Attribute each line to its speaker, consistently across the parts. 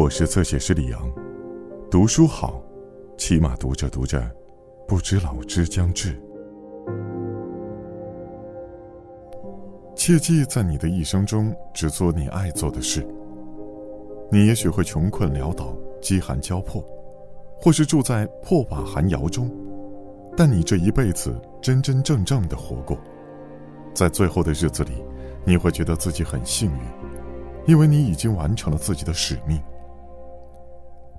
Speaker 1: 我是侧写师李阳，读书好，起码读着读着，不知老之将至。切记在你的一生中只做你爱做的事。你也许会穷困潦倒、饥寒交迫，或是住在破瓦寒窑中，但你这一辈子真真正正的活过，在最后的日子里，你会觉得自己很幸运，因为你已经完成了自己的使命。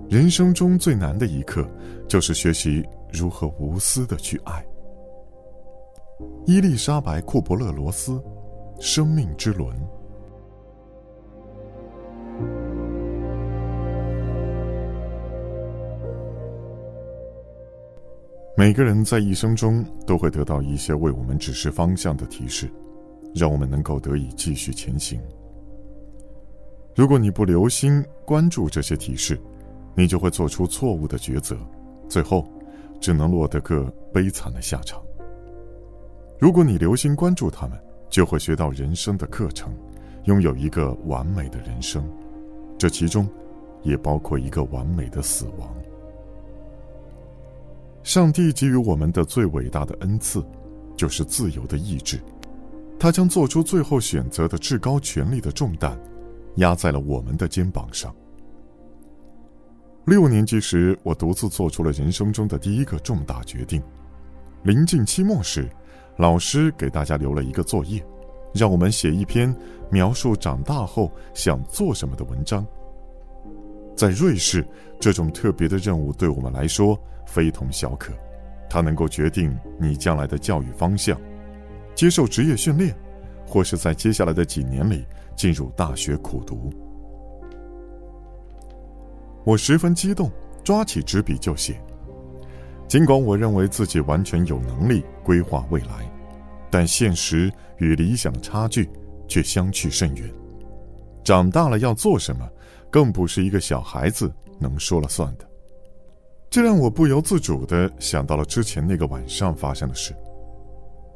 Speaker 1: 人生中最难的一刻，就是学习如何无私的去爱。伊丽莎白·库伯勒罗斯，《生命之轮》。每个人在一生中都会得到一些为我们指示方向的提示，让我们能够得以继续前行。如果你不留心关注这些提示，你就会做出错误的抉择，最后只能落得个悲惨的下场。如果你留心关注他们，就会学到人生的课程，拥有一个完美的人生，这其中也包括一个完美的死亡。上帝给予我们的最伟大的恩赐，就是自由的意志，他将做出最后选择的至高权力的重担，压在了我们的肩膀上。六年级时，我独自做出了人生中的第一个重大决定。临近期末时，老师给大家留了一个作业，让我们写一篇描述长大后想做什么的文章。在瑞士，这种特别的任务对我们来说非同小可，它能够决定你将来的教育方向，接受职业训练，或是在接下来的几年里进入大学苦读。我十分激动，抓起纸笔就写。尽管我认为自己完全有能力规划未来，但现实与理想的差距却相去甚远。长大了要做什么，更不是一个小孩子能说了算的。这让我不由自主的想到了之前那个晚上发生的事。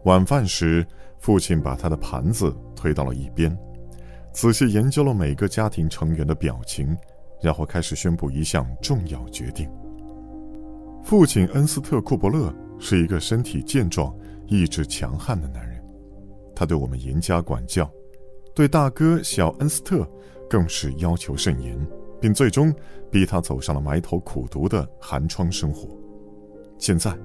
Speaker 1: 晚饭时，父亲把他的盘子推到了一边，仔细研究了每个家庭成员的表情。然后开始宣布一项重要决定。父亲恩斯特·库伯勒是一个身体健壮、意志强悍的男人，他对我们严加管教，对大哥小恩斯特更是要求甚严，并最终逼他走上了埋头苦读的寒窗生活。现在，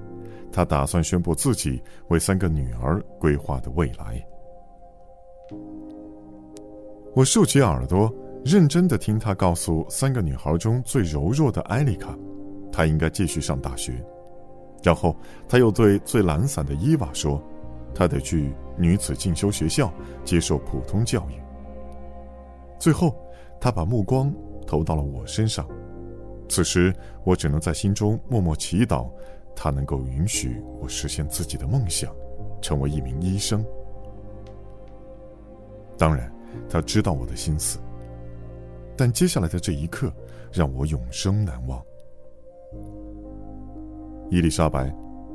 Speaker 1: 他打算宣布自己为三个女儿规划的未来。我竖起耳朵。认真的听他告诉三个女孩中最柔弱的艾丽卡，她应该继续上大学。然后他又对最懒散的伊娃说，她得去女子进修学校接受普通教育。最后，他把目光投到了我身上。此时，我只能在心中默默祈祷，他能够允许我实现自己的梦想，成为一名医生。当然，他知道我的心思。但接下来的这一刻，让我永生难忘。伊丽莎白，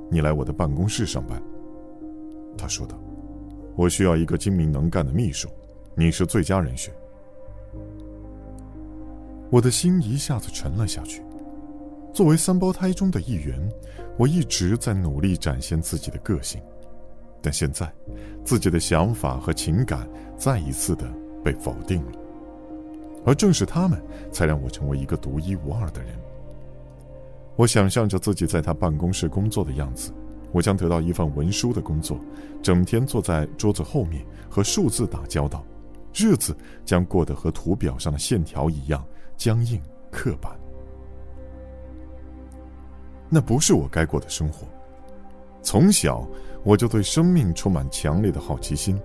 Speaker 1: 你来我的办公室上班。他说道：“我需要一个精明能干的秘书，你是最佳人选。”我的心一下子沉了下去。作为三胞胎中的一员，我一直在努力展现自己的个性，但现在，自己的想法和情感再一次的被否定了。而正是他们，才让我成为一个独一无二的人。我想象着自己在他办公室工作的样子，我将得到一份文书的工作，整天坐在桌子后面和数字打交道，日子将过得和图表上的线条一样僵硬刻板。那不是我该过的生活。从小我就对生命充满强烈的好奇心，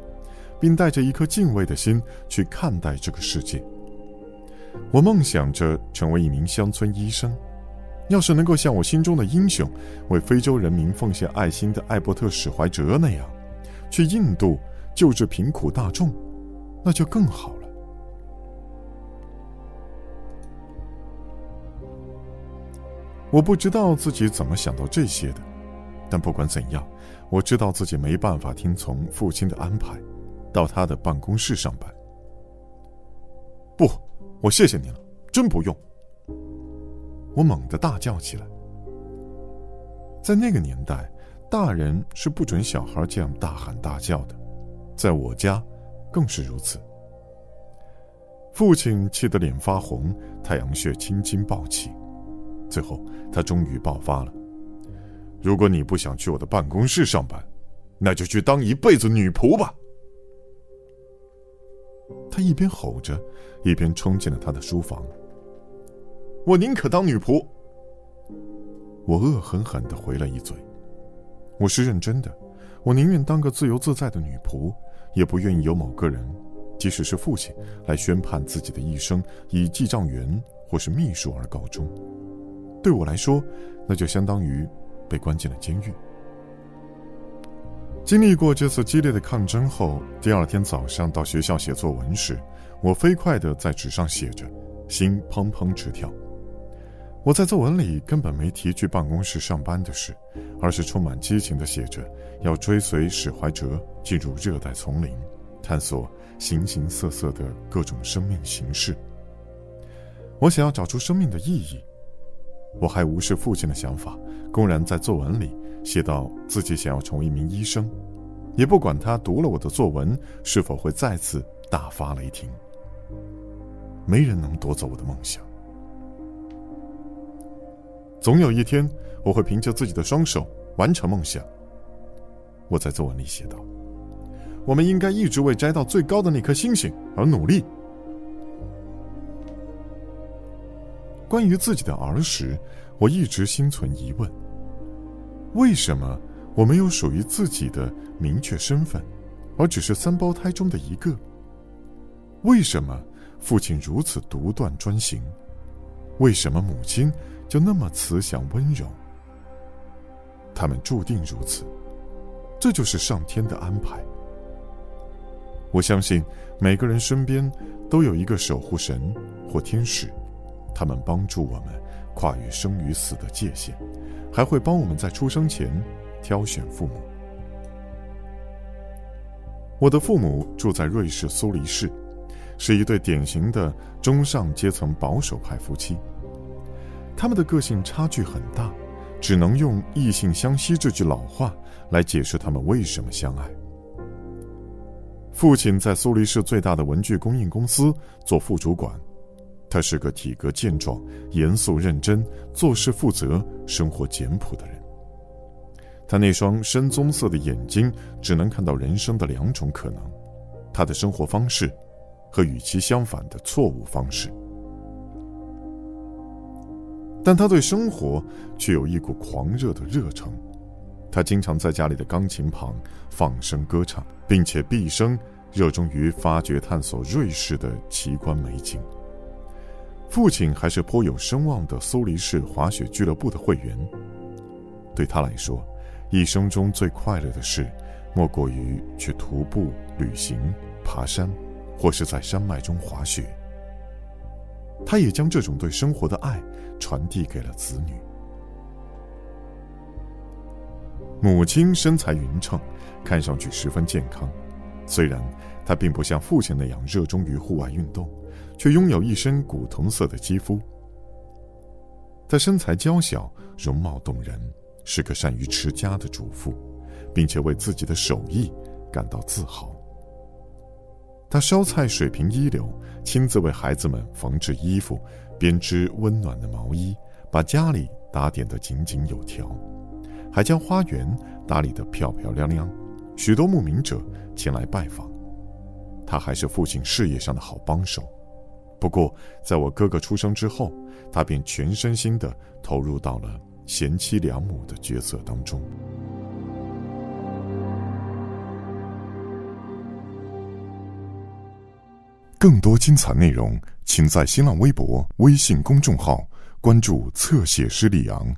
Speaker 1: 并带着一颗敬畏的心去看待这个世界。我梦想着成为一名乡村医生，要是能够像我心中的英雄，为非洲人民奉献爱心的艾伯特史怀哲那样，去印度救治贫苦大众，那就更好了。我不知道自己怎么想到这些的，但不管怎样，我知道自己没办法听从父亲的安排，到他的办公室上班。我谢谢你了，真不用，我猛地大叫起来。在那个年代，大人是不准小孩这样大喊大叫的，在我家，更是如此。父亲气得脸发红，太阳穴青筋暴起，最后他终于爆发了：“如果你不想去我的办公室上班，那就去当一辈子女仆吧！”他一边吼着，一边冲进了他的书房。我宁可当女仆。我恶狠狠地回了一嘴：“我是认真的，我宁愿当个自由自在的女仆，也不愿意有某个人。”即使是父亲来宣判自己的一生以记账员或是秘书而告终，对我来说，那就相当于被关进了监狱。经历过这次激烈的抗争后，第二天早上到学校写作文时，我飞快地在纸上写着，心砰砰直跳。我在作文里根本没提去办公室上班的事，而是充满激情地写着要追随史怀哲进入热带丛林，探索。形形色色的各种生命形式。我想要找出生命的意义。我还无视父亲的想法，公然在作文里写到自己想要成为一名医生，也不管他读了我的作文是否会再次大发雷霆。没人能夺走我的梦想。总有一天，我会凭着自己的双手完成梦想。我在作文里写道。我们应该一直为摘到最高的那颗星星而努力。关于自己的儿时，我一直心存疑问：为什么我没有属于自己的明确身份，而只是三胞胎中的一个？为什么父亲如此独断专行？为什么母亲就那么慈祥温柔？他们注定如此，这就是上天的安排。我相信每个人身边都有一个守护神或天使，他们帮助我们跨越生与死的界限，还会帮我们在出生前挑选父母。我的父母住在瑞士苏黎世，是一对典型的中上阶层保守派夫妻。他们的个性差距很大，只能用“异性相吸”这句老话来解释他们为什么相爱。父亲在苏黎世最大的文具供应公司做副主管，他是个体格健壮、严肃认真、做事负责、生活简朴的人。他那双深棕色的眼睛只能看到人生的两种可能：他的生活方式和与其相反的错误方式。但他对生活却有一股狂热的热诚。他经常在家里的钢琴旁放声歌唱，并且毕生热衷于发掘探索瑞士的奇观美景。父亲还是颇有声望的苏黎世滑雪俱乐部的会员。对他来说，一生中最快乐的事，莫过于去徒步旅行、爬山，或是在山脉中滑雪。他也将这种对生活的爱传递给了子女。母亲身材匀称，看上去十分健康。虽然她并不像父亲那样热衷于户外运动，却拥有一身古铜色的肌肤。她身材娇小，容貌动人，是个善于持家的主妇，并且为自己的手艺感到自豪。她烧菜水平一流，亲自为孩子们缝制衣服，编织温暖的毛衣，把家里打点得井井有条。还将花园打理得漂漂亮亮，许多慕名者前来拜访。他还是父亲事业上的好帮手。不过，在我哥哥出生之后，他便全身心地投入到了贤妻良母的角色当中。更多精彩内容，请在新浪微博、微信公众号关注“侧写师李昂”。